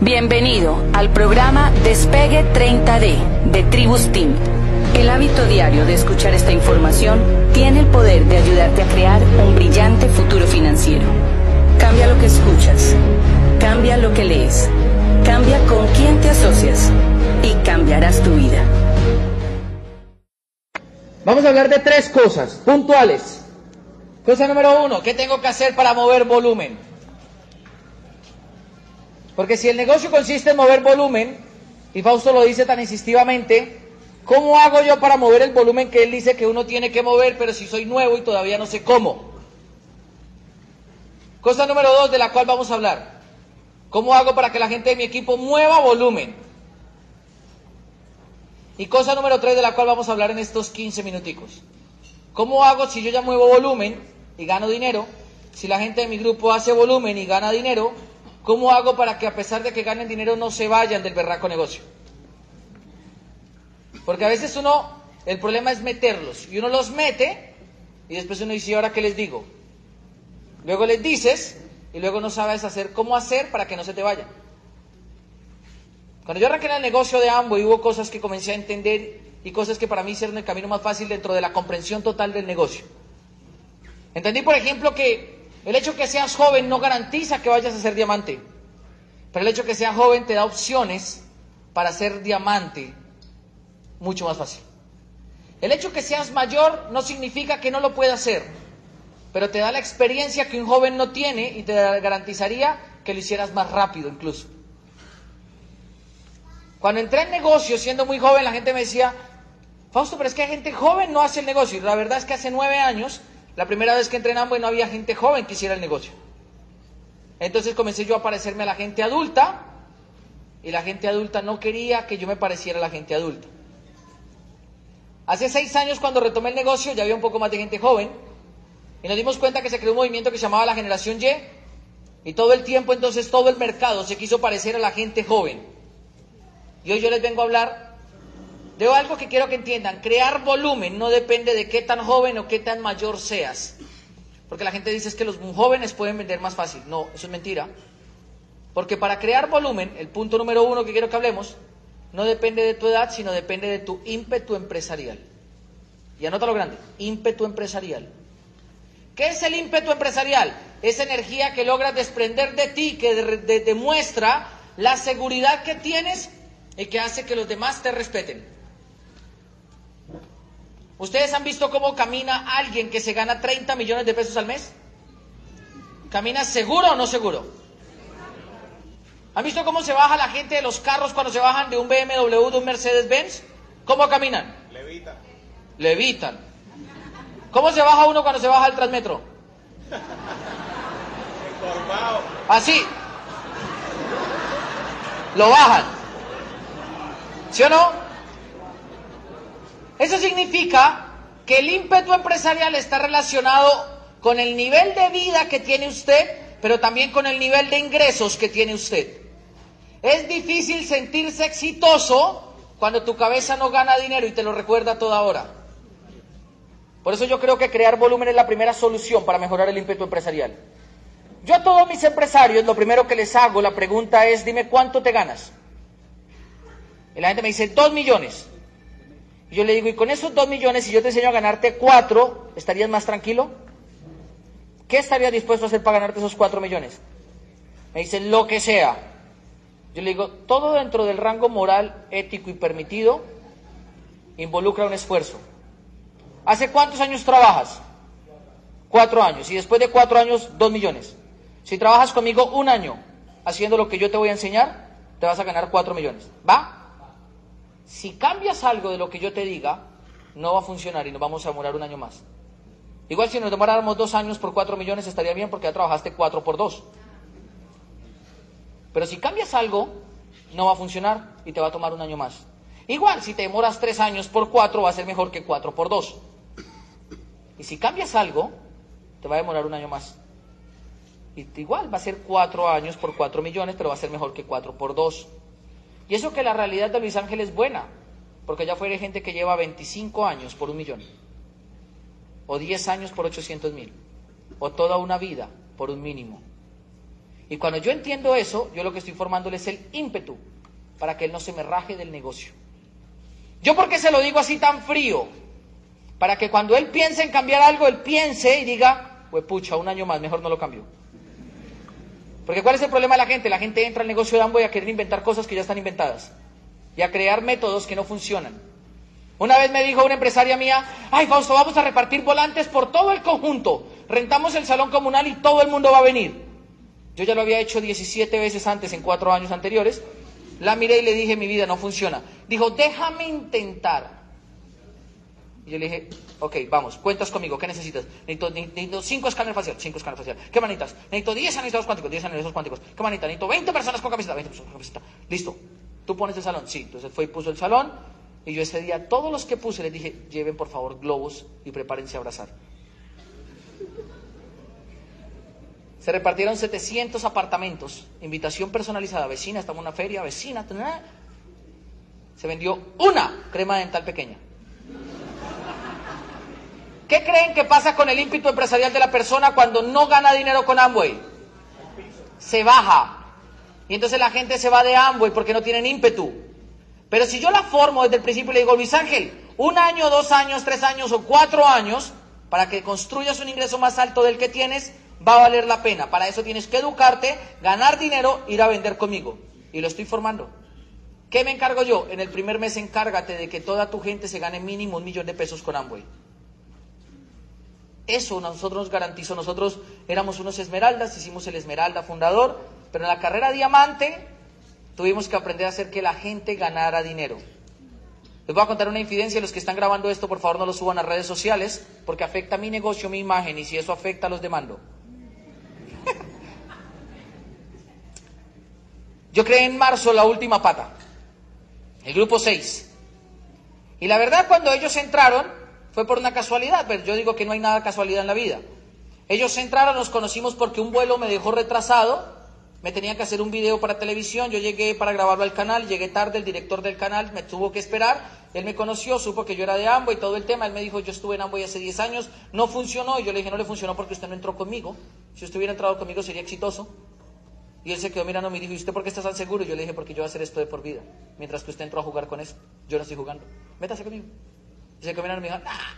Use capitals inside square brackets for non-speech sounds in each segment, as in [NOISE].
Bienvenido al programa Despegue 30D de Tribus Team. El hábito diario de escuchar esta información tiene el poder de ayudarte a crear un brillante futuro financiero. Cambia lo que escuchas, cambia lo que lees, cambia con quién te asocias y cambiarás tu vida. Vamos a hablar de tres cosas puntuales. Cosa número uno, ¿qué tengo que hacer para mover volumen? Porque si el negocio consiste en mover volumen, y Fausto lo dice tan insistivamente, ¿cómo hago yo para mover el volumen que él dice que uno tiene que mover, pero si soy nuevo y todavía no sé cómo? Cosa número dos de la cual vamos a hablar. ¿Cómo hago para que la gente de mi equipo mueva volumen? Y cosa número tres de la cual vamos a hablar en estos 15 minuticos. ¿Cómo hago si yo ya muevo volumen y gano dinero? Si la gente de mi grupo hace volumen y gana dinero, ¿Cómo hago para que a pesar de que ganen dinero no se vayan del berraco negocio? Porque a veces uno, el problema es meterlos y uno los mete y después uno dice, ¿ahora qué les digo? Luego les dices y luego no sabes hacer cómo hacer para que no se te vayan. Cuando yo arranqué en el negocio de Ambo y hubo cosas que comencé a entender y cosas que para mí hicieron el camino más fácil dentro de la comprensión total del negocio. Entendí, por ejemplo, que el hecho que seas joven no garantiza que vayas a ser diamante. Pero el hecho que seas joven te da opciones para ser diamante mucho más fácil. El hecho que seas mayor no significa que no lo puedas hacer, pero te da la experiencia que un joven no tiene y te garantizaría que lo hicieras más rápido incluso. Cuando entré en negocio siendo muy joven, la gente me decía, Fausto, pero es que hay gente joven no hace el negocio. Y la verdad es que hace nueve años la primera vez que entré en no había gente joven que hiciera el negocio. Entonces comencé yo a parecerme a la gente adulta y la gente adulta no quería que yo me pareciera a la gente adulta. Hace seis años cuando retomé el negocio ya había un poco más de gente joven y nos dimos cuenta que se creó un movimiento que se llamaba la generación Y y todo el tiempo entonces todo el mercado se quiso parecer a la gente joven. Y hoy yo les vengo a hablar de algo que quiero que entiendan. Crear volumen no depende de qué tan joven o qué tan mayor seas. Porque la gente dice es que los jóvenes pueden vender más fácil. No, eso es mentira. Porque para crear volumen, el punto número uno que quiero que hablemos, no depende de tu edad, sino depende de tu ímpetu empresarial. Y anota lo grande, ímpetu empresarial. ¿Qué es el ímpetu empresarial? Esa energía que logras desprender de ti, que demuestra la seguridad que tienes y que hace que los demás te respeten. ¿Ustedes han visto cómo camina alguien que se gana 30 millones de pesos al mes? ¿Camina seguro o no seguro? ¿Han visto cómo se baja la gente de los carros cuando se bajan de un BMW, de un Mercedes-Benz? ¿Cómo caminan? Levitan. Levitan. ¿Cómo se baja uno cuando se baja el Transmetro? Así. Lo bajan. ¿Sí o no? Eso significa que el ímpetu empresarial está relacionado con el nivel de vida que tiene usted, pero también con el nivel de ingresos que tiene usted. Es difícil sentirse exitoso cuando tu cabeza no gana dinero y te lo recuerda toda hora. Por eso yo creo que crear volumen es la primera solución para mejorar el ímpetu empresarial. Yo a todos mis empresarios lo primero que les hago, la pregunta es, dime cuánto te ganas. Y la gente me dice, dos millones. Y yo le digo, y con esos dos millones, si yo te enseño a ganarte cuatro, ¿estarías más tranquilo? ¿Qué estarías dispuesto a hacer para ganarte esos cuatro millones? Me dice, lo que sea. Yo le digo, todo dentro del rango moral, ético y permitido involucra un esfuerzo. ¿Hace cuántos años trabajas? Cuatro años. Y después de cuatro años, dos millones. Si trabajas conmigo un año haciendo lo que yo te voy a enseñar, te vas a ganar cuatro millones. ¿Va? Si cambias algo de lo que yo te diga, no va a funcionar y nos vamos a demorar un año más. Igual si nos demoráramos dos años por cuatro millones estaría bien porque ya trabajaste cuatro por dos. Pero si cambias algo, no va a funcionar y te va a tomar un año más. Igual si te demoras tres años por cuatro va a ser mejor que cuatro por dos. Y si cambias algo, te va a demorar un año más. Y igual va a ser cuatro años por cuatro millones, pero va a ser mejor que cuatro por dos. Y eso que la realidad de Luis Ángel es buena, porque ya fuera gente que lleva 25 años por un millón, o 10 años por 800 mil, o toda una vida por un mínimo. Y cuando yo entiendo eso, yo lo que estoy formándole es el ímpetu para que él no se me raje del negocio. ¿Yo por qué se lo digo así tan frío? Para que cuando él piense en cambiar algo, él piense y diga, pues pucha, un año más, mejor no lo cambio. Porque ¿cuál es el problema de la gente? La gente entra al negocio de Amway a querer inventar cosas que ya están inventadas y a crear métodos que no funcionan. Una vez me dijo una empresaria mía, ay Fausto, vamos a repartir volantes por todo el conjunto. Rentamos el salón comunal y todo el mundo va a venir. Yo ya lo había hecho 17 veces antes, en cuatro años anteriores. La miré y le dije, mi vida no funciona. Dijo, déjame intentar. Y yo le dije, ok, vamos, cuentas conmigo, ¿qué necesitas? Necesito, cinco escáneres faciales, cinco escáneres faciales. ¿Qué manitas? Necesito 10 analizadores cuánticos, 10 analizadores cuánticos. ¿Qué manita? Necesito 20 personas con camiseta, 20 personas con camiseta. Listo. ¿Tú pones el salón? Sí. Entonces fue y puso el salón. Y yo ese día, todos los que puse, les dije, lleven por favor globos y prepárense a abrazar. Se repartieron 700 apartamentos, invitación personalizada, vecina, estamos en una feria, vecina. Se vendió una crema dental pequeña. ¿Qué creen que pasa con el ímpetu empresarial de la persona cuando no gana dinero con Amway? Se baja. Y entonces la gente se va de Amway porque no tienen ímpetu. Pero si yo la formo desde el principio y le digo, Luis Ángel, un año, dos años, tres años o cuatro años, para que construyas un ingreso más alto del que tienes, va a valer la pena. Para eso tienes que educarte, ganar dinero, ir a vender conmigo. Y lo estoy formando. ¿Qué me encargo yo? En el primer mes encárgate de que toda tu gente se gane mínimo un millón de pesos con Amway. Eso nosotros nos garantizó. Nosotros éramos unos esmeraldas, hicimos el esmeralda fundador, pero en la carrera diamante tuvimos que aprender a hacer que la gente ganara dinero. Les voy a contar una infidencia, los que están grabando esto, por favor no lo suban a redes sociales, porque afecta mi negocio, mi imagen, y si eso afecta, los demando. [LAUGHS] Yo creé en marzo la última pata, el grupo 6. Y la verdad, cuando ellos entraron, fue por una casualidad, pero yo digo que no hay nada casualidad en la vida. Ellos entraron, nos conocimos porque un vuelo me dejó retrasado, me tenía que hacer un video para televisión, yo llegué para grabarlo al canal, llegué tarde, el director del canal me tuvo que esperar, él me conoció, supo que yo era de Ambo y todo el tema, él me dijo, yo estuve en Ambo hace 10 años, no funcionó, y yo le dije, no le funcionó porque usted no entró conmigo, si usted hubiera entrado conmigo sería exitoso. Y él se quedó mirando y me dijo, ¿y usted por qué está tan seguro? Y yo le dije, porque yo voy a hacer esto de por vida, mientras que usted entró a jugar con eso, yo no estoy jugando, métase conmigo. Se comieron y me dijo, ¡ah!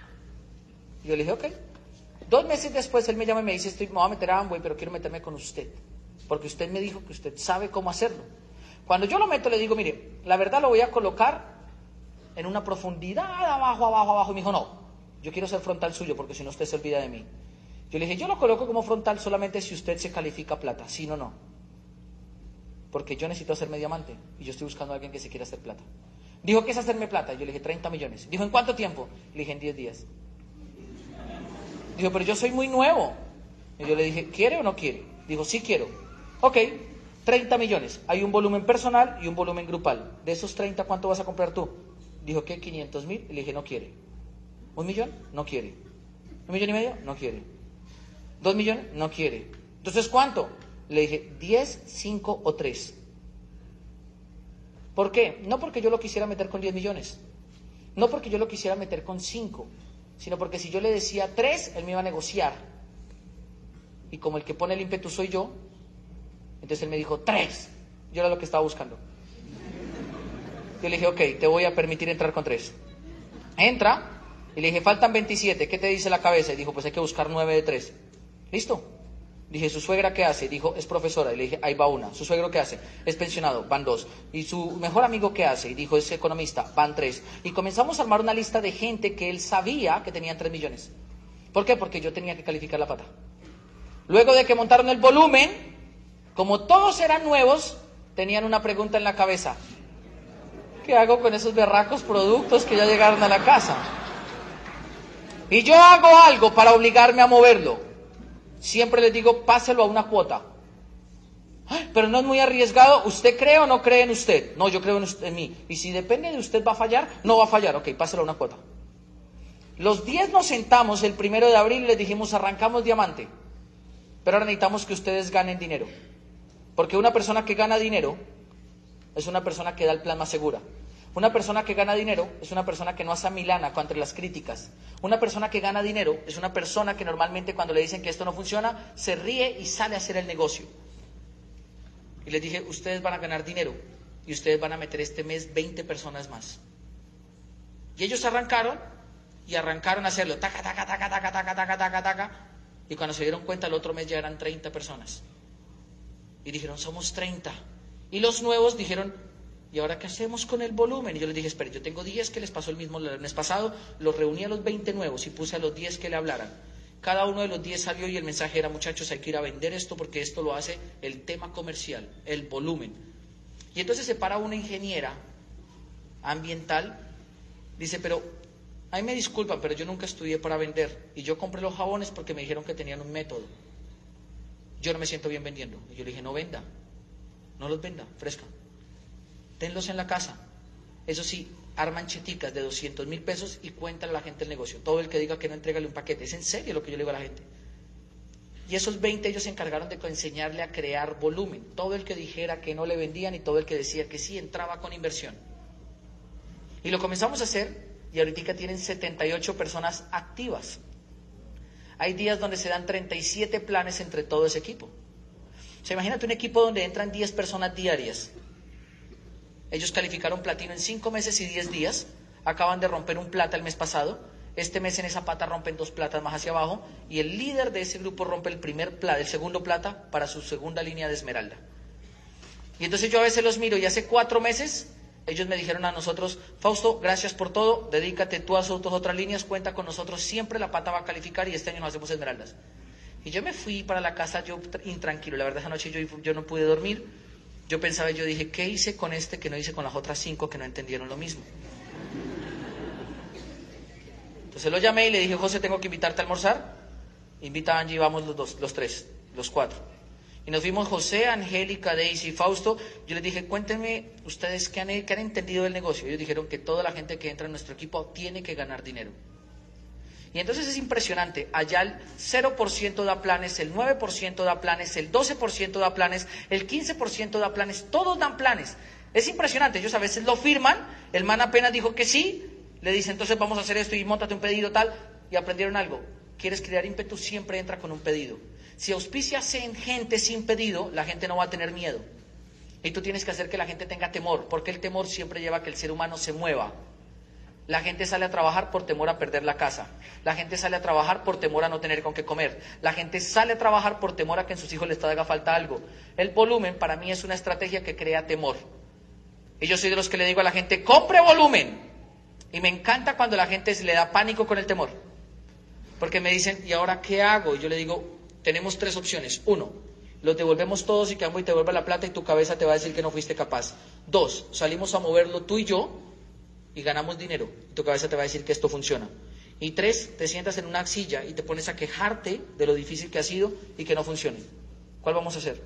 Yo le dije, ok. Dos meses después él me llama y me dice, estoy, me voy a meter a Amway, pero quiero meterme con usted. Porque usted me dijo que usted sabe cómo hacerlo. Cuando yo lo meto le digo, mire, la verdad lo voy a colocar en una profundidad abajo, abajo, abajo. Y me dijo, no, yo quiero ser frontal suyo porque si no usted se olvida de mí. Yo le dije, yo lo coloco como frontal solamente si usted se califica plata, si no, no. Porque yo necesito hacerme diamante y yo estoy buscando a alguien que se quiera hacer plata. Dijo, ¿qué es hacerme plata? Yo le dije, 30 millones. Dijo, ¿en cuánto tiempo? Le dije, en 10 días. Dijo, pero yo soy muy nuevo. Y yo le dije, ¿quiere o no quiere? Dijo, sí quiero. Ok, 30 millones. Hay un volumen personal y un volumen grupal. De esos 30, ¿cuánto vas a comprar tú? Dijo, ¿qué? 500 mil. Le dije, no quiere. ¿Un millón? No quiere. ¿Un millón y medio? No quiere. ¿Dos millones? No quiere. Entonces, ¿cuánto? Le dije, 10, 5 o 3. ¿Por qué? No porque yo lo quisiera meter con 10 millones, no porque yo lo quisiera meter con 5, sino porque si yo le decía 3, él me iba a negociar. Y como el que pone el ímpetu soy yo, entonces él me dijo 3. Yo era lo que estaba buscando. Yo le dije, ok, te voy a permitir entrar con 3. Entra y le dije, faltan 27, ¿qué te dice la cabeza? Y dijo, pues hay que buscar 9 de 3. ¿Listo? Dije, ¿su suegra qué hace? Dijo, es profesora. Y le dije, ahí va una. ¿Su suegro qué hace? Es pensionado, van dos. ¿Y su mejor amigo qué hace? Y dijo, es economista, van tres. Y comenzamos a armar una lista de gente que él sabía que tenían tres millones. ¿Por qué? Porque yo tenía que calificar la pata. Luego de que montaron el volumen, como todos eran nuevos, tenían una pregunta en la cabeza. ¿Qué hago con esos berracos productos que ya llegaron a la casa? Y yo hago algo para obligarme a moverlo. Siempre les digo, páselo a una cuota. Pero no es muy arriesgado. ¿Usted cree o no cree en usted? No, yo creo en, usted, en mí. Y si depende de usted va a fallar, no va a fallar. Ok, páselo a una cuota. Los 10 nos sentamos el primero de abril y les dijimos, arrancamos diamante. Pero ahora necesitamos que ustedes ganen dinero. Porque una persona que gana dinero es una persona que da el plan más segura. Una persona que gana dinero es una persona que no hace milana contra las críticas. Una persona que gana dinero es una persona que normalmente cuando le dicen que esto no funciona, se ríe y sale a hacer el negocio. y les dije, ustedes van a ganar dinero y ustedes van a meter este mes 20 personas más. Y ellos arrancaron y arrancaron a hacerlo, taca, taca, taca, taca, taca, taca, taca, taca. Y cuando se dieron cuenta, el otro mes ya eran 30 personas. Y dijeron, somos 30. Y los nuevos dijeron, ¿y ahora qué hacemos con el volumen? Y yo les dije, esperen, yo tengo 10 que les pasó el mismo el mes pasado, los reuní a los 20 nuevos y puse a los 10 que le hablaran. Cada uno de los 10 salió y el mensaje era, muchachos, hay que ir a vender esto porque esto lo hace el tema comercial, el volumen. Y entonces se para una ingeniera ambiental, dice, pero, ahí me disculpan, pero yo nunca estudié para vender. Y yo compré los jabones porque me dijeron que tenían un método. Yo no me siento bien vendiendo. Y yo le dije, no venda, no los venda, fresca. Tenlos en la casa. Eso sí, arman cheticas de 200 mil pesos y cuéntale a la gente el negocio. Todo el que diga que no entregale un paquete. Es en serio lo que yo le digo a la gente. Y esos 20 ellos se encargaron de enseñarle a crear volumen. Todo el que dijera que no le vendían y todo el que decía que sí entraba con inversión. Y lo comenzamos a hacer y ahorita tienen 78 personas activas. Hay días donde se dan 37 planes entre todo ese equipo. Se imagínate un equipo donde entran 10 personas diarias. Ellos calificaron platino en 5 meses y 10 días. Acaban de romper un plata el mes pasado. Este mes en esa pata rompen dos platas más hacia abajo. Y el líder de ese grupo rompe el primer plata, el segundo plata para su segunda línea de esmeralda. Y entonces yo a veces los miro y hace cuatro meses ellos me dijeron a nosotros, Fausto, gracias por todo, dedícate tú a tus otras líneas, cuenta con nosotros, siempre la pata va a calificar y este año nos hacemos esmeraldas. Y yo me fui para la casa yo intranquilo, la verdad esa noche yo no pude dormir, yo pensaba, yo dije, ¿qué hice con este que no hice con las otras cinco que no entendieron lo mismo? Entonces lo llamé y le dije, José, tengo que invitarte a almorzar. Invita a Angie y vamos los dos, los tres, los cuatro. Y nos vimos José, Angélica, Daisy, Fausto. Yo les dije, cuéntenme ustedes qué han, qué han entendido del negocio. Ellos dijeron que toda la gente que entra en nuestro equipo tiene que ganar dinero. Y entonces es impresionante. Allá el 0% da planes, el 9% da planes, el 12% da planes, el 15% da planes, todos dan planes. Es impresionante. Ellos a veces lo firman, el man apenas dijo que sí, le dice entonces vamos a hacer esto y montate un pedido tal, y aprendieron algo. Quieres crear ímpetu, siempre entra con un pedido. Si auspicias en gente sin pedido, la gente no va a tener miedo. Y tú tienes que hacer que la gente tenga temor, porque el temor siempre lleva a que el ser humano se mueva. La gente sale a trabajar por temor a perder la casa. La gente sale a trabajar por temor a no tener con qué comer. La gente sale a trabajar por temor a que en sus hijos les haga falta algo. El volumen para mí es una estrategia que crea temor. Y yo soy de los que le digo a la gente, compre volumen. Y me encanta cuando la gente se le da pánico con el temor. Porque me dicen, ¿y ahora qué hago? Y yo le digo, tenemos tres opciones. Uno, los devolvemos todos y que y te vuelva la plata y tu cabeza te va a decir que no fuiste capaz. Dos, salimos a moverlo tú y yo y ganamos dinero y tu cabeza te va a decir que esto funciona. Y tres, te sientas en una silla y te pones a quejarte de lo difícil que ha sido y que no funcione. ¿Cuál vamos a hacer?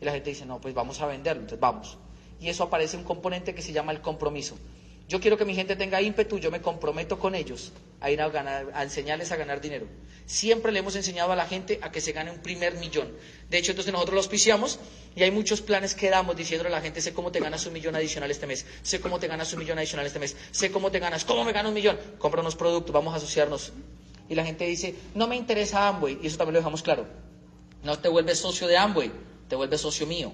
Y la gente dice, no, pues vamos a venderlo, entonces vamos. Y eso aparece un componente que se llama el compromiso. Yo quiero que mi gente tenga ímpetu, yo me comprometo con ellos a ir a, ganar, enseñarles a ganar dinero. Siempre le hemos enseñado a la gente a que se gane un primer millón. De hecho, entonces nosotros lo auspiciamos y hay muchos planes que damos diciéndole a la gente, sé cómo te ganas un millón adicional este mes, sé cómo te ganas un millón adicional este mes, sé cómo te ganas, cómo me gano un millón, compra unos productos, vamos a asociarnos. Y la gente dice, no me interesa Amway, y eso también lo dejamos claro. No te vuelves socio de Amway, te vuelves socio mío.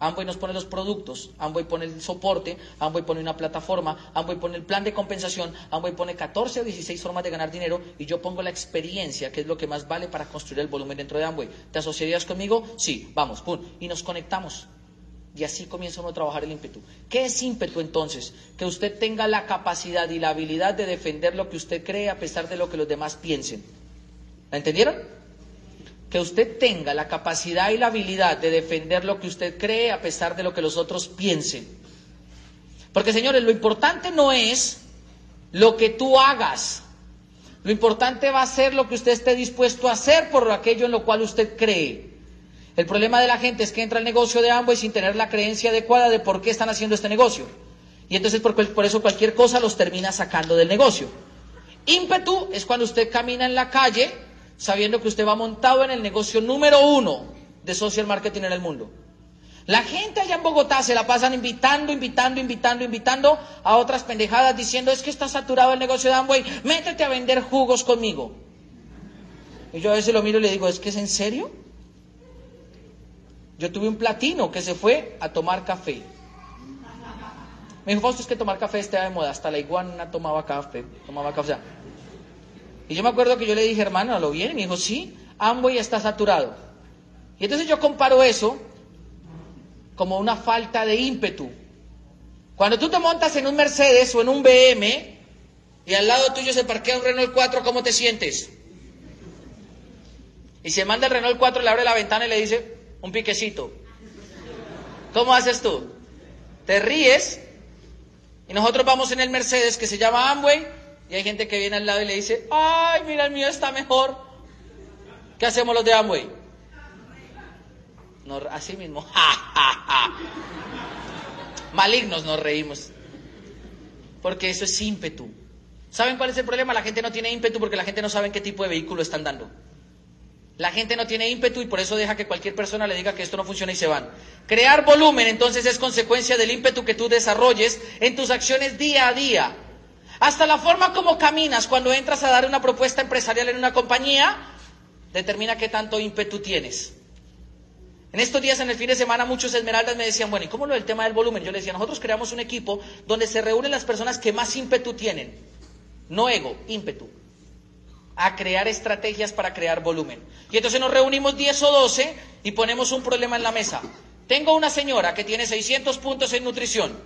Amway nos pone los productos, Amway pone el soporte, Amway pone una plataforma, Amway pone el plan de compensación, Amway pone 14 o 16 formas de ganar dinero y yo pongo la experiencia, que es lo que más vale para construir el volumen dentro de Amway. ¿Te asociarías conmigo? Sí, vamos, pum, y nos conectamos. Y así comienza uno a trabajar el ímpetu. ¿Qué es ímpetu entonces? Que usted tenga la capacidad y la habilidad de defender lo que usted cree a pesar de lo que los demás piensen. ¿La entendieron? Que usted tenga la capacidad y la habilidad de defender lo que usted cree a pesar de lo que los otros piensen. Porque señores, lo importante no es lo que tú hagas. Lo importante va a ser lo que usted esté dispuesto a hacer por aquello en lo cual usted cree. El problema de la gente es que entra al negocio de ambos sin tener la creencia adecuada de por qué están haciendo este negocio. Y entonces por, por eso cualquier cosa los termina sacando del negocio. Ímpetu es cuando usted camina en la calle sabiendo que usted va montado en el negocio número uno de social marketing en el mundo. La gente allá en Bogotá se la pasan invitando, invitando, invitando, invitando a otras pendejadas diciendo es que está saturado el negocio de Amway, métete a vender jugos conmigo. Y yo a veces lo miro y le digo, ¿es que es en serio? Yo tuve un platino que se fue a tomar café. Me dijo, Fausto, es que tomar café está de moda. Hasta la iguana tomaba café, tomaba café. Y yo me acuerdo que yo le dije, hermano, ¿lo viene? Y me dijo, sí, Amway está saturado. Y entonces yo comparo eso como una falta de ímpetu. Cuando tú te montas en un Mercedes o en un BM y al lado tuyo se parquea un Renault 4, ¿cómo te sientes? Y se manda el Renault 4, le abre la ventana y le dice, un piquecito. ¿Cómo haces tú? Te ríes y nosotros vamos en el Mercedes que se llama Amway y hay gente que viene al lado y le dice, ay, mira, el mío está mejor. ¿Qué hacemos los de Amway? así mismo, [LAUGHS] Malignos nos reímos. Porque eso es ímpetu. ¿Saben cuál es el problema? La gente no tiene ímpetu porque la gente no sabe en qué tipo de vehículo están dando. La gente no tiene ímpetu y por eso deja que cualquier persona le diga que esto no funciona y se van. Crear volumen entonces es consecuencia del ímpetu que tú desarrolles en tus acciones día a día. Hasta la forma como caminas cuando entras a dar una propuesta empresarial en una compañía determina qué tanto ímpetu tienes. En estos días, en el fin de semana, muchos esmeraldas me decían, bueno, ¿y cómo lo del tema del volumen? Yo les decía, nosotros creamos un equipo donde se reúnen las personas que más ímpetu tienen. No ego, ímpetu a crear estrategias para crear volumen. Y entonces nos reunimos 10 o 12 y ponemos un problema en la mesa. Tengo una señora que tiene 600 puntos en nutrición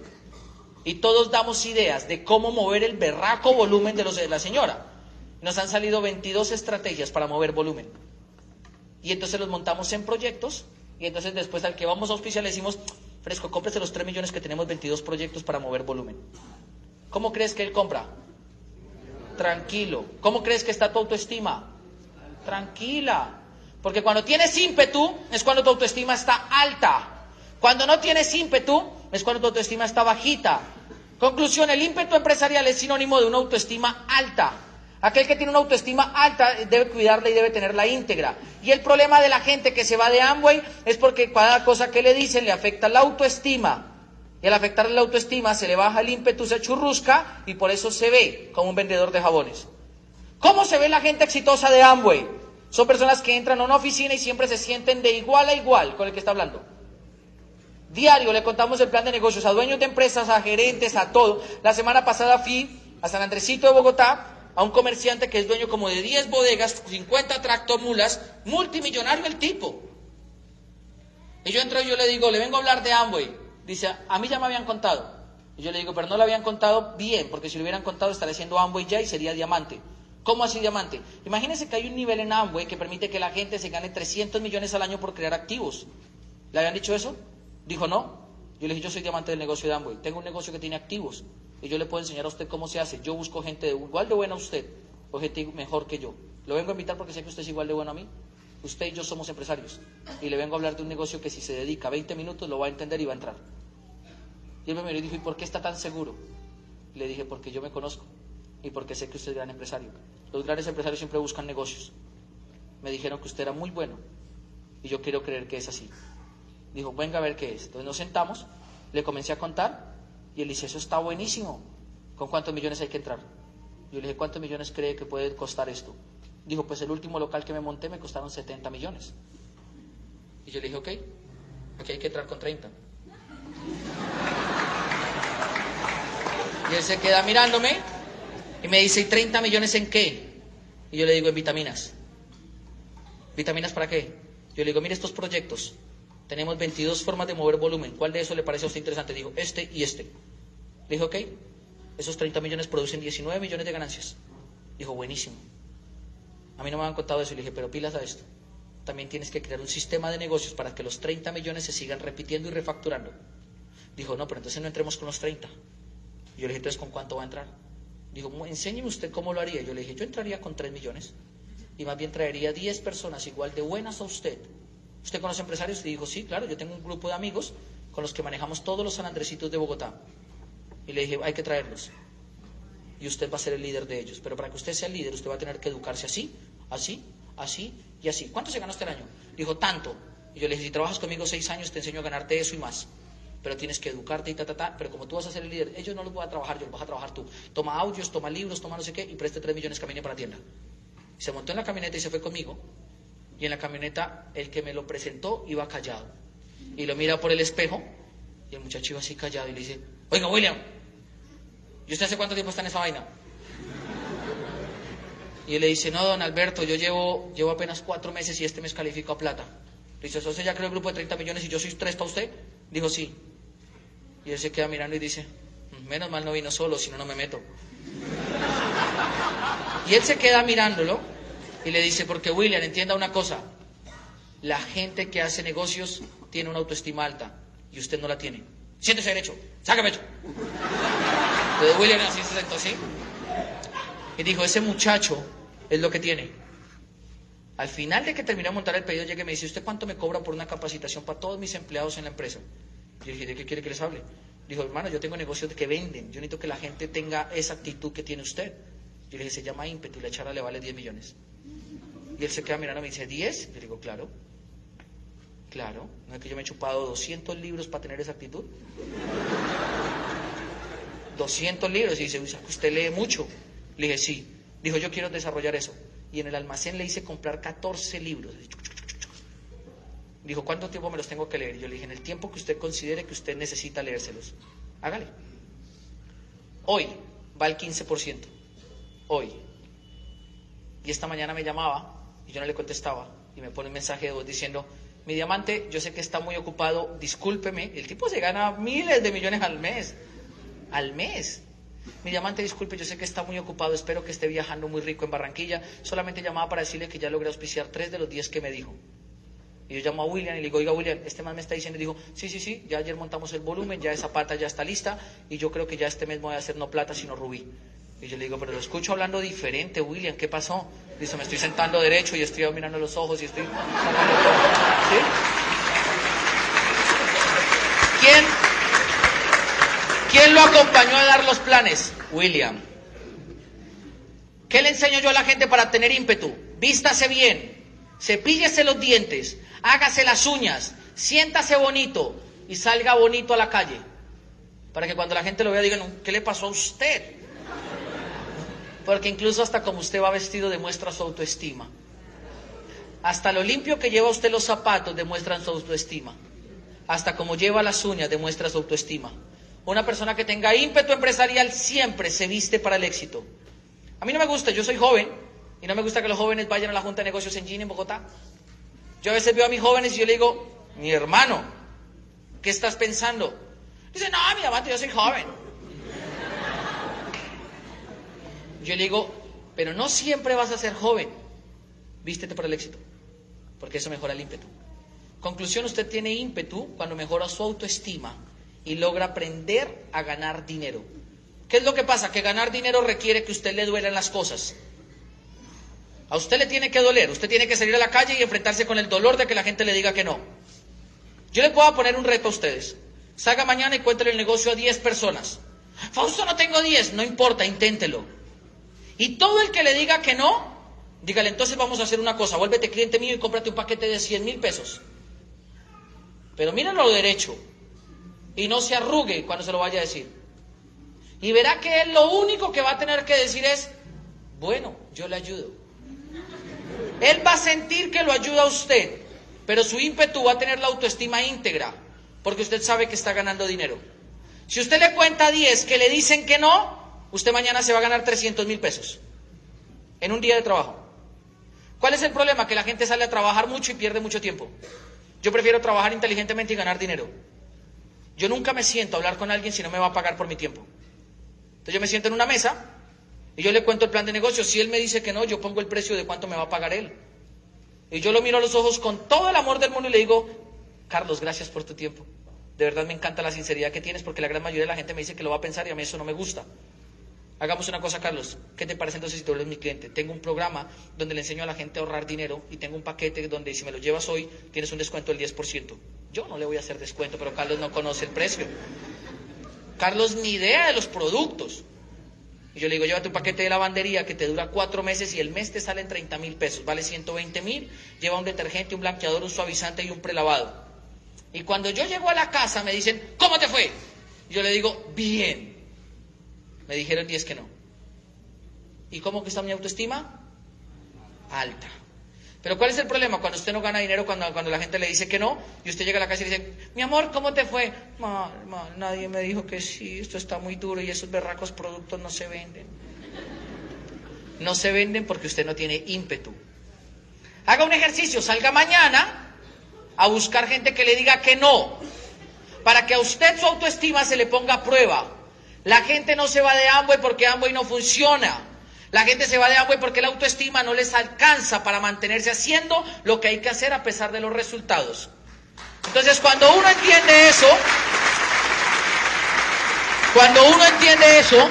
y todos damos ideas de cómo mover el berraco volumen de, los, de la señora. Nos han salido 22 estrategias para mover volumen. Y entonces los montamos en proyectos y entonces después al que vamos a auspiciar le decimos, Fresco, cómprese los 3 millones que tenemos 22 proyectos para mover volumen. ¿Cómo crees que él compra? Tranquilo. ¿Cómo crees que está tu autoestima? Tranquila. Porque cuando tienes ímpetu es cuando tu autoestima está alta. Cuando no tienes ímpetu es cuando tu autoestima está bajita. Conclusión, el ímpetu empresarial es sinónimo de una autoestima alta. Aquel que tiene una autoestima alta debe cuidarla y debe tenerla íntegra. Y el problema de la gente que se va de Amway es porque cada cosa que le dicen le afecta la autoestima. Y al afectarle la autoestima se le baja el ímpetu, se churrusca y por eso se ve como un vendedor de jabones. ¿Cómo se ve la gente exitosa de Amway? Son personas que entran a una oficina y siempre se sienten de igual a igual con el que está hablando. Diario le contamos el plan de negocios a dueños de empresas, a gerentes, a todo. La semana pasada fui a San Andresito de Bogotá a un comerciante que es dueño como de 10 bodegas, 50 tractomulas, multimillonario el tipo. Y yo entro y yo le digo, le vengo a hablar de Amway. Dice, a mí ya me habían contado. Y yo le digo, pero no lo habían contado bien, porque si lo hubieran contado estaría siendo Amway ya y sería diamante. ¿Cómo así diamante? Imagínense que hay un nivel en Amway que permite que la gente se gane 300 millones al año por crear activos. ¿Le habían dicho eso? Dijo, no. Yo le dije, yo soy diamante del negocio de Amway. Tengo un negocio que tiene activos. Y yo le puedo enseñar a usted cómo se hace. Yo busco gente igual de buena a usted, o gente mejor que yo. Lo vengo a invitar porque sé que usted es igual de bueno a mí. Usted y yo somos empresarios. Y le vengo a hablar de un negocio que si se dedica 20 minutos lo va a entender y va a entrar. Y él me miró y dijo, ¿y por qué está tan seguro? Le dije, porque yo me conozco y porque sé que usted es gran empresario. Los grandes empresarios siempre buscan negocios. Me dijeron que usted era muy bueno y yo quiero creer que es así. Dijo, venga a ver qué es. Entonces nos sentamos, le comencé a contar y él dice, eso está buenísimo. ¿Con cuántos millones hay que entrar? Yo le dije, ¿cuántos millones cree que puede costar esto? Dijo, pues el último local que me monté me costaron 70 millones. Y yo le dije, ok, aquí hay que entrar con 30. Y él se queda mirándome y me dice, ¿y 30 millones en qué? Y yo le digo, en vitaminas. ¿Vitaminas para qué? Yo le digo, mire estos proyectos. Tenemos 22 formas de mover volumen. ¿Cuál de eso le parece a usted interesante? Dijo, este y este. Le dije, ok, esos 30 millones producen 19 millones de ganancias. Dijo, buenísimo. A mí no me han contado eso. Le dije, pero pilas a esto. También tienes que crear un sistema de negocios para que los 30 millones se sigan repitiendo y refacturando. Dijo, no, pero entonces no entremos con los 30. yo le dije, entonces, ¿con cuánto va a entrar? Dijo, enséñeme usted cómo lo haría. Yo le dije, yo entraría con 3 millones y más bien traería 10 personas igual de buenas a usted. ¿Usted conoce empresarios? Y dijo, sí, claro, yo tengo un grupo de amigos con los que manejamos todos los San Andresitos de Bogotá. Y le dije, hay que traerlos. Y usted va a ser el líder de ellos. Pero para que usted sea el líder, usted va a tener que educarse así, así, así y así. ¿Cuánto se ganó el año? Dijo, tanto. Y yo le dije, si trabajas conmigo seis años, te enseño a ganarte eso y más pero tienes que educarte y ta, ta, ta. Pero como tú vas a ser el líder, ellos no los voy a trabajar, yo los vas a trabajar tú. Toma audios, toma libros, toma no sé qué y preste tres millones camine para la tienda. Se montó en la camioneta y se fue conmigo. Y en la camioneta el que me lo presentó iba callado. y lo mira por el espejo y el muchacho iba así callado y le dice, oiga William, ¿y usted hace cuánto tiempo está en esa vaina? Y él le dice, no, don Alberto, yo llevo, llevo apenas cuatro meses y este mes califico a plata. Le dice, ¿entonces ya creó el grupo de 30 millones y yo soy tres para usted? Dijo, sí. Y él se queda mirando y dice, mm, menos mal no vino solo, si no, no me meto. Y él se queda mirándolo y le dice, porque William, entienda una cosa, la gente que hace negocios tiene una autoestima alta y usted no la tiene. Siéntese derecho, sácame pecho. Entonces William así se sentó así y dijo, ese muchacho es lo que tiene. Al final de que terminé de montar el pedido, llegué y me dice, ¿usted cuánto me cobra por una capacitación para todos mis empleados en la empresa? Yo dije, ¿de qué quiere que les hable? Dijo, hermano, yo tengo negocios que venden, yo necesito que la gente tenga esa actitud que tiene usted. Yo le dije, se llama ímpetu la charla le vale 10 millones. Y él se queda mirando me dice, ¿10? Yo digo, claro. Claro, no es que yo me he chupado 200 libros para tener esa actitud. 200 libros. Y dice, usted lee mucho. Le dije, sí. Dijo, yo quiero desarrollar eso. Y en el almacén le hice comprar 14 libros. Dijo, ¿cuánto tiempo me los tengo que leer? Yo le dije, en el tiempo que usted considere que usted necesita leérselos. Hágale. Hoy va el 15%. Hoy. Y esta mañana me llamaba y yo no le contestaba. Y me pone un mensaje de voz diciendo, mi diamante, yo sé que está muy ocupado, discúlpeme. El tipo se gana miles de millones al mes. Al mes. Mi diamante, disculpe, yo sé que está muy ocupado, espero que esté viajando muy rico en Barranquilla. Solamente llamaba para decirle que ya logré auspiciar tres de los diez que me dijo. Y yo llamo a William y le digo, oiga William, este man me está diciendo, y dijo, sí, sí, sí, ya ayer montamos el volumen, ya esa pata ya está lista, y yo creo que ya este mes voy a hacer no plata, sino rubí. Y yo le digo, pero lo escucho hablando diferente, William, ¿qué pasó? Dice, me estoy sentando derecho y estoy mirando los ojos y estoy... ¿Quién ¿Quién lo acompañó a dar los planes? William. ¿Qué le enseño yo a la gente para tener ímpetu? Vístase bien, cepíllese los dientes, hágase las uñas, siéntase bonito y salga bonito a la calle. Para que cuando la gente lo vea digan, ¿qué le pasó a usted? Porque incluso hasta como usted va vestido demuestra su autoestima. Hasta lo limpio que lleva usted los zapatos demuestran su autoestima. Hasta como lleva las uñas demuestra su autoestima. Una persona que tenga ímpetu empresarial siempre se viste para el éxito. A mí no me gusta, yo soy joven y no me gusta que los jóvenes vayan a la Junta de Negocios en Gine, en Bogotá. Yo a veces veo a mis jóvenes y yo le digo, mi hermano, ¿qué estás pensando? Dice, no, mi amante, yo soy joven. Yo le digo, pero no siempre vas a ser joven. Vístete para el éxito, porque eso mejora el ímpetu. Conclusión, usted tiene ímpetu cuando mejora su autoestima y logra aprender a ganar dinero. ¿Qué es lo que pasa? Que ganar dinero requiere que usted le duelen las cosas. A usted le tiene que doler, usted tiene que salir a la calle y enfrentarse con el dolor de que la gente le diga que no. Yo le puedo poner un reto a ustedes. Salga mañana y cuéntele el negocio a 10 personas. Fausto, no tengo 10, no importa, inténtelo. Y todo el que le diga que no, dígale, entonces vamos a hacer una cosa, vuélvete cliente mío y cómprate un paquete de 100 mil pesos. Pero mírenlo lo derecho, y no se arrugue cuando se lo vaya a decir. Y verá que él lo único que va a tener que decir es, bueno, yo le ayudo. Él va a sentir que lo ayuda a usted, pero su ímpetu va a tener la autoestima íntegra, porque usted sabe que está ganando dinero. Si usted le cuenta 10 que le dicen que no, usted mañana se va a ganar 300 mil pesos en un día de trabajo. ¿Cuál es el problema? Que la gente sale a trabajar mucho y pierde mucho tiempo. Yo prefiero trabajar inteligentemente y ganar dinero. Yo nunca me siento a hablar con alguien si no me va a pagar por mi tiempo. Entonces yo me siento en una mesa y yo le cuento el plan de negocio. Si él me dice que no, yo pongo el precio de cuánto me va a pagar él. Y yo lo miro a los ojos con todo el amor del mundo y le digo, Carlos, gracias por tu tiempo. De verdad me encanta la sinceridad que tienes porque la gran mayoría de la gente me dice que lo va a pensar y a mí eso no me gusta. Hagamos una cosa, Carlos. ¿Qué te parece entonces si tú eres mi cliente? Tengo un programa donde le enseño a la gente a ahorrar dinero y tengo un paquete donde si me lo llevas hoy tienes un descuento del 10%. Yo no le voy a hacer descuento, pero Carlos no conoce el precio. Carlos ni idea de los productos. Y yo le digo, llévate un paquete de lavandería que te dura cuatro meses y el mes te salen 30 mil pesos, vale 120 mil, lleva un detergente, un blanqueador, un suavizante y un prelavado. Y cuando yo llego a la casa me dicen, ¿cómo te fue? yo le digo, bien. Me dijeron 10 que no. ¿Y cómo que está mi autoestima? Alta. Pero ¿cuál es el problema? Cuando usted no gana dinero, cuando, cuando la gente le dice que no, y usted llega a la casa y le dice, mi amor, ¿cómo te fue? Mal, mal, nadie me dijo que sí, esto está muy duro y esos berracos productos no se venden. No se venden porque usted no tiene ímpetu. Haga un ejercicio, salga mañana a buscar gente que le diga que no, para que a usted su autoestima se le ponga a prueba. La gente no se va de Amway porque Amway no funciona. La gente se va de Amway porque la autoestima no les alcanza para mantenerse haciendo lo que hay que hacer a pesar de los resultados. Entonces, cuando uno entiende eso, cuando uno entiende eso,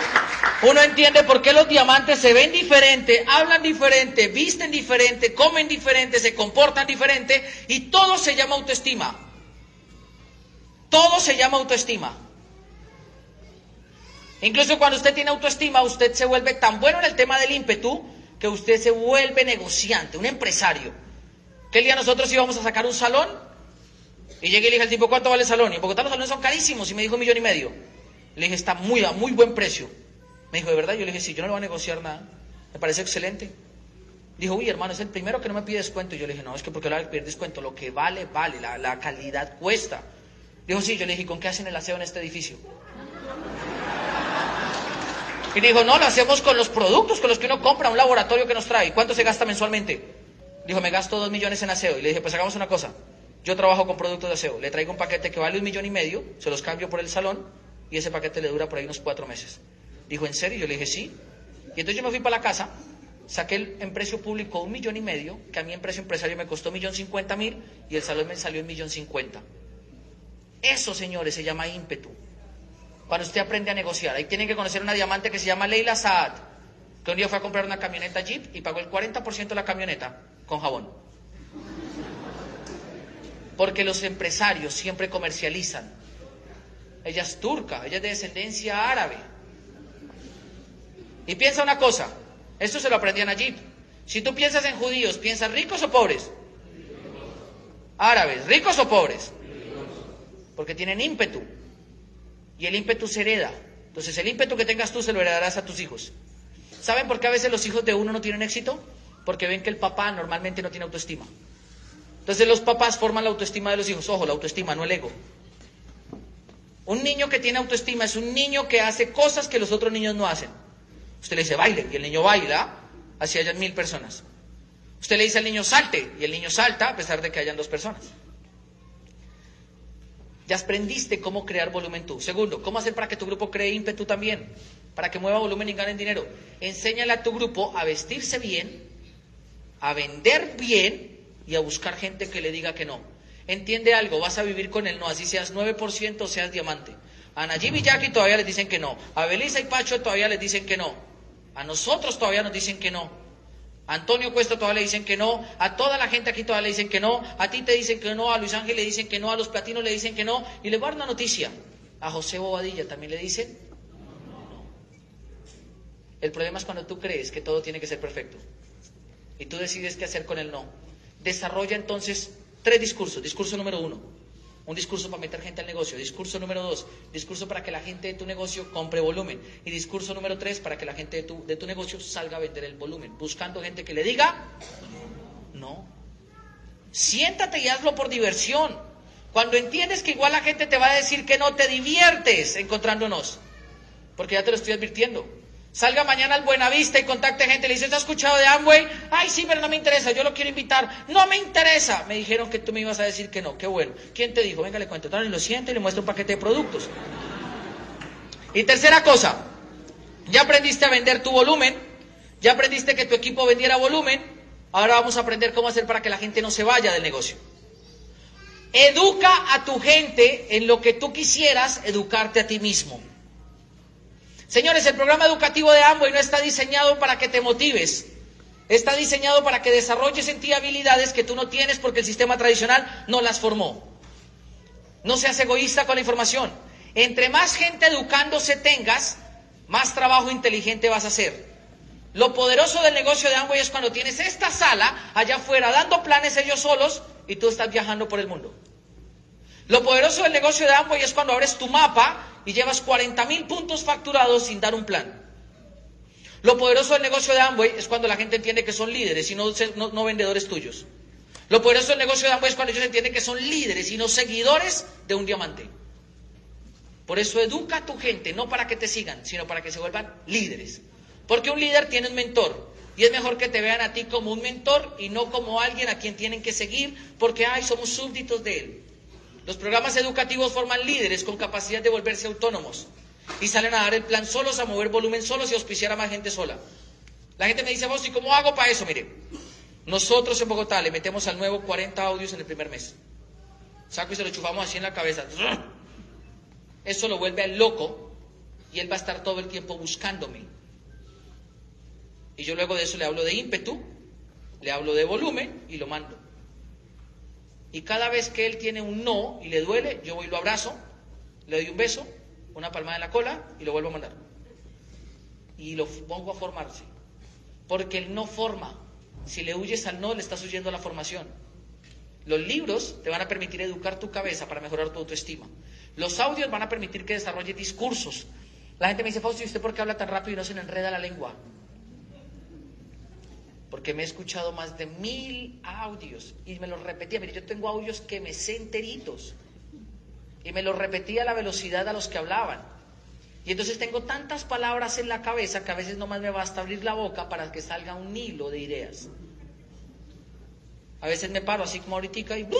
uno entiende por qué los diamantes se ven diferente, hablan diferente, visten diferente, comen diferente, se comportan diferente y todo se llama autoestima. Todo se llama autoestima. Incluso cuando usted tiene autoestima, usted se vuelve tan bueno en el tema del ímpetu que usted se vuelve negociante, un empresario. Que día nosotros íbamos a sacar un salón y llegué y le dije al tipo, ¿cuánto vale el salón? Y en Bogotá los salones son carísimos y me dijo un millón y medio. Le dije, está muy a muy buen precio. Me dijo, ¿de verdad? Yo le dije, sí, yo no le voy a negociar nada. Me parece excelente. Dijo, uy, hermano, es el primero que no me pide descuento. Y yo le dije, no, es que porque le voy a pedir descuento, lo que vale, vale, la, la calidad cuesta. Dijo, sí, yo le dije, ¿con qué hacen el aseo en este edificio? Y dijo, no, lo hacemos con los productos con los que uno compra, un laboratorio que nos trae. ¿Cuánto se gasta mensualmente? Dijo, me gasto dos millones en aseo. Y le dije, pues hagamos una cosa. Yo trabajo con productos de aseo. Le traigo un paquete que vale un millón y medio, se los cambio por el salón y ese paquete le dura por ahí unos cuatro meses. Dijo, ¿en serio? Yo le dije, sí. Y entonces yo me fui para la casa, saqué el, en precio público un millón y medio, que a mí en precio empresario me costó un millón cincuenta mil y el salón me salió un millón cincuenta. Eso, señores, se llama ímpetu cuando usted aprende a negociar. Ahí tienen que conocer una diamante que se llama Leila Saad, que un día fue a comprar una camioneta Jeep y pagó el 40% de la camioneta con jabón. Porque los empresarios siempre comercializan. Ella es turca, ella es de descendencia árabe. Y piensa una cosa, esto se lo aprendían a Jeep. Si tú piensas en judíos, ¿piensas ricos o pobres? Árabes, ricos o pobres? Porque tienen ímpetu. Y el ímpetu se hereda. Entonces el ímpetu que tengas tú se lo heredarás a tus hijos. ¿Saben por qué a veces los hijos de uno no tienen éxito? Porque ven que el papá normalmente no tiene autoestima. Entonces los papás forman la autoestima de los hijos. Ojo, la autoestima, no el ego. Un niño que tiene autoestima es un niño que hace cosas que los otros niños no hacen. Usted le dice baile y el niño baila, así hayan mil personas. Usted le dice al niño salte y el niño salta a pesar de que hayan dos personas. Ya aprendiste cómo crear volumen tú. Segundo, cómo hacer para que tu grupo cree ímpetu también, para que mueva volumen y gane dinero. Enséñale a tu grupo a vestirse bien, a vender bien y a buscar gente que le diga que no. Entiende algo, vas a vivir con el no, así seas 9% o seas diamante. A Najib y Jackie todavía les dicen que no. A Belisa y Pacho todavía les dicen que no. A nosotros todavía nos dicen que no. Antonio Cuesta todavía le dicen que no, a toda la gente aquí todavía le dicen que no, a ti te dicen que no, a Luis Ángel le dicen que no, a los platinos le dicen que no, y le voy a dar una noticia, a José Bobadilla también le dicen. El problema es cuando tú crees que todo tiene que ser perfecto y tú decides qué hacer con el no. Desarrolla entonces tres discursos. Discurso número uno, un discurso para meter gente al negocio. Discurso número dos, discurso para que la gente de tu negocio compre volumen. Y discurso número tres, para que la gente de tu, de tu negocio salga a vender el volumen. Buscando gente que le diga, no. Siéntate y hazlo por diversión. Cuando entiendes que igual la gente te va a decir que no, te diviertes encontrándonos. Porque ya te lo estoy advirtiendo. Salga mañana al Buenavista y contacte gente. Le dice, ¿has escuchado de Amway? Ay, sí, pero no me interesa. Yo lo quiero invitar. No me interesa. Me dijeron que tú me ibas a decir que no. Qué bueno. ¿Quién te dijo? Venga, le cuento. y lo siente y le muestro un paquete de productos. Y tercera cosa. Ya aprendiste a vender tu volumen. Ya aprendiste que tu equipo vendiera volumen. Ahora vamos a aprender cómo hacer para que la gente no se vaya del negocio. Educa a tu gente en lo que tú quisieras educarte a ti mismo. Señores, el programa educativo de Amway no está diseñado para que te motives. Está diseñado para que desarrolles en ti habilidades que tú no tienes porque el sistema tradicional no las formó. No seas egoísta con la información. Entre más gente educándose tengas, más trabajo inteligente vas a hacer. Lo poderoso del negocio de Amway es cuando tienes esta sala allá afuera dando planes ellos solos y tú estás viajando por el mundo. Lo poderoso del negocio de Amway es cuando abres tu mapa y llevas 40 mil puntos facturados sin dar un plan. Lo poderoso del negocio de Amway es cuando la gente entiende que son líderes y no, vendedores tuyos. Lo poderoso del negocio de Amway es cuando ellos entienden que son líderes y no seguidores de un diamante. Por eso educa a tu gente, no para que te sigan, sino para que se vuelvan líderes. Porque un líder tiene un mentor. Y es mejor que te vean a ti como un mentor y no como alguien a quien tienen que seguir porque, ay, somos súbditos de él. Los programas educativos forman líderes con capacidad de volverse autónomos y salen a dar el plan solos, a mover volumen solos y auspiciar a más gente sola. La gente me dice, vos, ¿y cómo hago para eso? Mire, nosotros en Bogotá le metemos al nuevo 40 audios en el primer mes. Saco y se lo chufamos así en la cabeza. Eso lo vuelve al loco y él va a estar todo el tiempo buscándome. Y yo luego de eso le hablo de ímpetu, le hablo de volumen y lo mando. Y cada vez que él tiene un no y le duele, yo voy y lo abrazo, le doy un beso, una palmada en la cola y lo vuelvo a mandar. Y lo pongo a formarse. Porque el no forma. Si le huyes al no, le estás huyendo a la formación. Los libros te van a permitir educar tu cabeza para mejorar tu autoestima. Los audios van a permitir que desarrolle discursos. La gente me dice, Fausto, ¿y usted por qué habla tan rápido y no se enreda la lengua? Porque me he escuchado más de mil audios y me los repetía. Mire, yo tengo audios que me sé enteritos y me los repetía a la velocidad a los que hablaban. Y entonces tengo tantas palabras en la cabeza que a veces nomás me basta abrir la boca para que salga un hilo de ideas. A veces me paro así como ahorita y... [LAUGHS]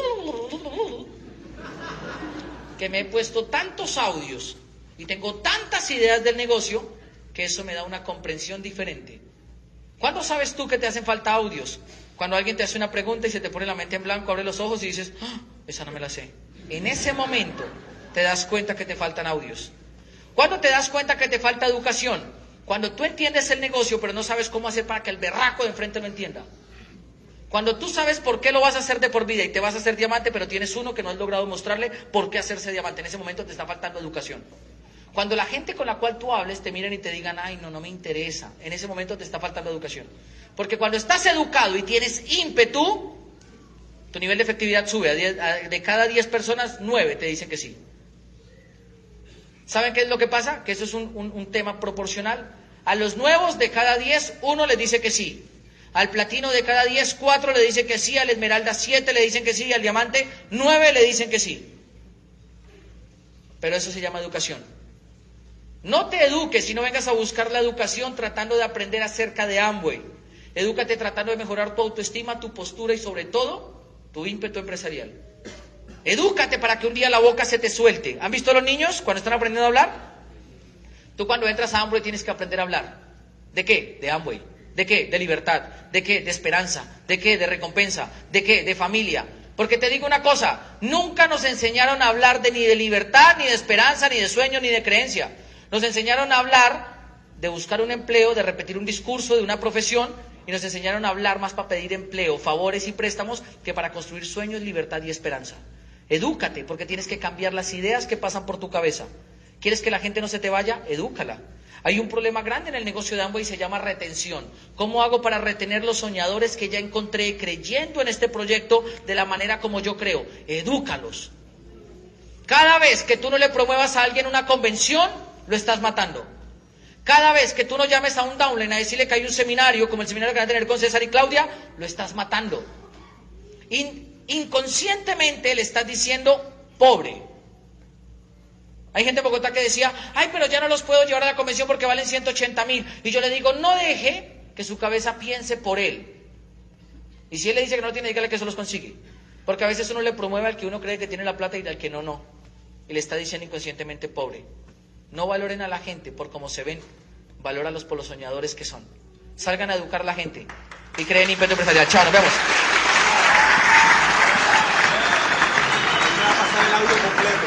que me he puesto tantos audios y tengo tantas ideas del negocio que eso me da una comprensión diferente. ¿Cuándo sabes tú que te hacen falta audios? Cuando alguien te hace una pregunta y se te pone la mente en blanco, abre los ojos y dices, ah, esa no me la sé. En ese momento te das cuenta que te faltan audios. ¿Cuándo te das cuenta que te falta educación? Cuando tú entiendes el negocio, pero no sabes cómo hacer para que el berraco de enfrente lo entienda. Cuando tú sabes por qué lo vas a hacer de por vida y te vas a hacer diamante, pero tienes uno que no has logrado mostrarle por qué hacerse diamante, en ese momento te está faltando educación. Cuando la gente con la cual tú hables te miren y te digan, ay, no, no me interesa, en ese momento te está faltando educación. Porque cuando estás educado y tienes ímpetu, tu nivel de efectividad sube. de cada 10 personas, 9 te dicen que sí. ¿Saben qué es lo que pasa? Que eso es un, un tema proporcional. A los nuevos de cada 10, uno les dice que sí. Al platino de cada 10, 4 le dicen que sí. Al esmeralda, 7 le dicen que sí. Al diamante, 9 le dicen que sí. Pero eso se llama educación. No te eduques si no vengas a buscar la educación tratando de aprender acerca de Amway. Edúcate tratando de mejorar tu autoestima, tu postura y sobre todo tu ímpetu empresarial. Edúcate para que un día la boca se te suelte. ¿Han visto los niños cuando están aprendiendo a hablar? Tú cuando entras a Amway tienes que aprender a hablar. ¿De qué? De Amway. ¿De qué? De libertad. ¿De qué? De esperanza. ¿De qué? De recompensa. ¿De qué? De familia. Porque te digo una cosa, nunca nos enseñaron a hablar de ni de libertad, ni de esperanza, ni de sueño, ni de creencia. Nos enseñaron a hablar de buscar un empleo, de repetir un discurso de una profesión y nos enseñaron a hablar más para pedir empleo, favores y préstamos que para construir sueños, libertad y esperanza. Edúcate, porque tienes que cambiar las ideas que pasan por tu cabeza. ¿Quieres que la gente no se te vaya? Edúcala. Hay un problema grande en el negocio de Amway y se llama retención. ¿Cómo hago para retener los soñadores que ya encontré creyendo en este proyecto de la manera como yo creo? Edúcalos. Cada vez que tú no le promuevas a alguien una convención, lo estás matando. Cada vez que tú no llames a un downline a decirle que hay un seminario, como el seminario que van a tener con César y Claudia, lo estás matando. inconscientemente le estás diciendo pobre. Hay gente en Bogotá que decía, ay, pero ya no los puedo llevar a la convención porque valen 180 mil. Y yo le digo, no deje que su cabeza piense por él. Y si él le dice que no tiene, dígale que eso los consigue. Porque a veces uno le promueve al que uno cree que tiene la plata y al que no, no. Y le está diciendo inconscientemente pobre. No valoren a la gente por cómo se ven, valóralos por los soñadores que son. Salgan a educar a la gente y creen imperio empresarial. Chao, nos vemos. a pasar el audio completo.